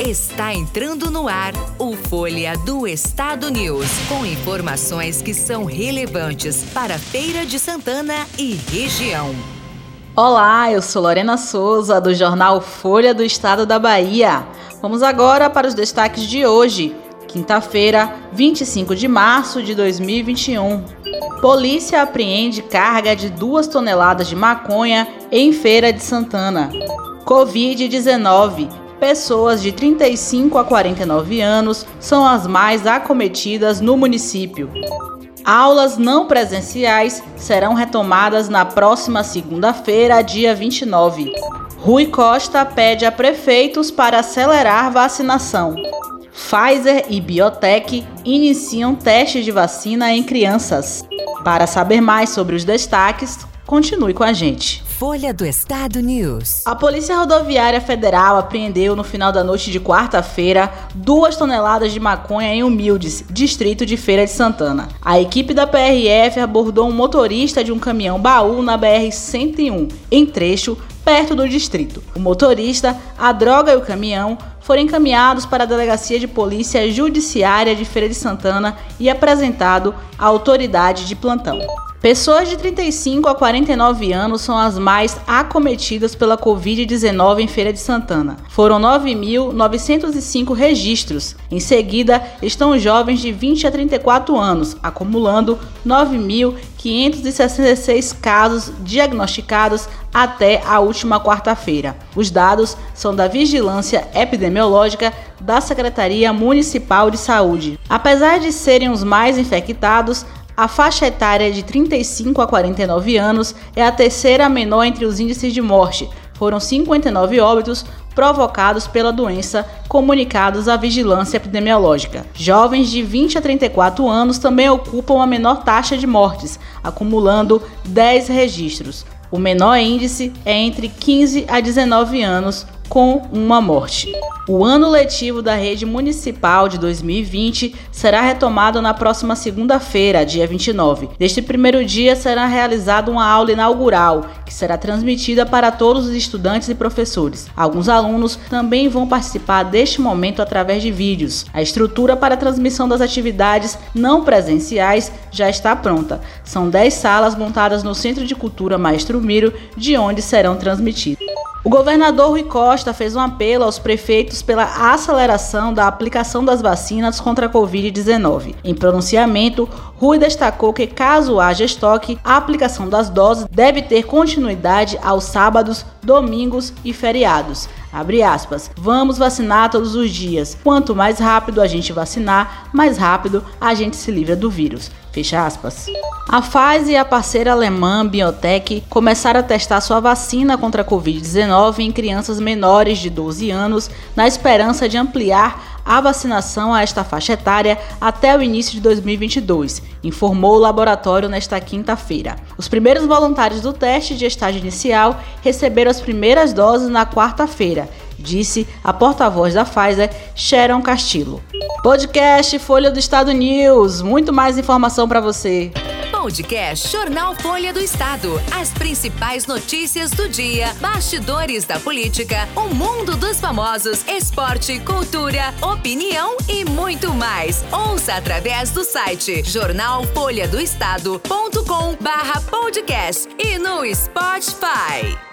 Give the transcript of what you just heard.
Está entrando no ar o Folha do Estado News, com informações que são relevantes para Feira de Santana e região. Olá, eu sou Lorena Souza, do jornal Folha do Estado da Bahia. Vamos agora para os destaques de hoje, quinta-feira, 25 de março de 2021. Polícia apreende carga de duas toneladas de maconha em Feira de Santana. Covid-19. Pessoas de 35 a 49 anos são as mais acometidas no município. Aulas não presenciais serão retomadas na próxima segunda-feira, dia 29. Rui Costa pede a prefeitos para acelerar vacinação. Pfizer e Biotech iniciam testes de vacina em crianças. Para saber mais sobre os destaques, continue com a gente. Folha do Estado News. A Polícia Rodoviária Federal apreendeu no final da noite de quarta-feira duas toneladas de maconha em Humildes, distrito de Feira de Santana. A equipe da PRF abordou um motorista de um caminhão baú na BR-101, em trecho perto do distrito. O motorista, a droga e o caminhão foram encaminhados para a Delegacia de Polícia Judiciária de Feira de Santana e apresentado à autoridade de plantão. Pessoas de 35 a 49 anos são as mais acometidas pela Covid-19 em Feira de Santana. Foram 9.905 registros. Em seguida, estão jovens de 20 a 34 anos, acumulando 9.566 casos diagnosticados até a última quarta-feira. Os dados são da Vigilância Epidemiológica da Secretaria Municipal de Saúde. Apesar de serem os mais infectados, a faixa etária de 35 a 49 anos é a terceira menor entre os índices de morte. Foram 59 óbitos provocados pela doença comunicados à vigilância epidemiológica. Jovens de 20 a 34 anos também ocupam a menor taxa de mortes, acumulando 10 registros. O menor índice é entre 15 a 19 anos, com uma morte. O ano letivo da rede municipal de 2020 será retomado na próxima segunda-feira, dia 29. Neste primeiro dia será realizada uma aula inaugural, que será transmitida para todos os estudantes e professores. Alguns alunos também vão participar deste momento através de vídeos. A estrutura para a transmissão das atividades não presenciais já está pronta. São 10 salas montadas no Centro de Cultura Maestro Miro, de onde serão transmitidas. O governador Rui Costa fez um apelo aos prefeitos pela aceleração da aplicação das vacinas contra a Covid-19. Em pronunciamento, Rui destacou que, caso haja estoque, a aplicação das doses deve ter continuidade aos sábados, domingos e feriados. Abre aspas. Vamos vacinar todos os dias. Quanto mais rápido a gente vacinar, mais rápido a gente se livra do vírus. Fecha aspas. A Pfizer e a parceira alemã Biotech começaram a testar sua vacina contra a Covid-19 em crianças menores de 12 anos, na esperança de ampliar a vacinação a esta faixa etária até o início de 2022, informou o laboratório nesta quinta-feira. Os primeiros voluntários do teste de estágio inicial receberam as primeiras doses na quarta-feira disse a porta-voz da Pfizer, Sharon Castillo. Podcast Folha do Estado News, muito mais informação para você. Podcast Jornal Folha do Estado. As principais notícias do dia, bastidores da política, o mundo dos famosos, esporte, cultura, opinião e muito mais. Ouça através do site jornalfolhadoestado.com/podcast e no Spotify.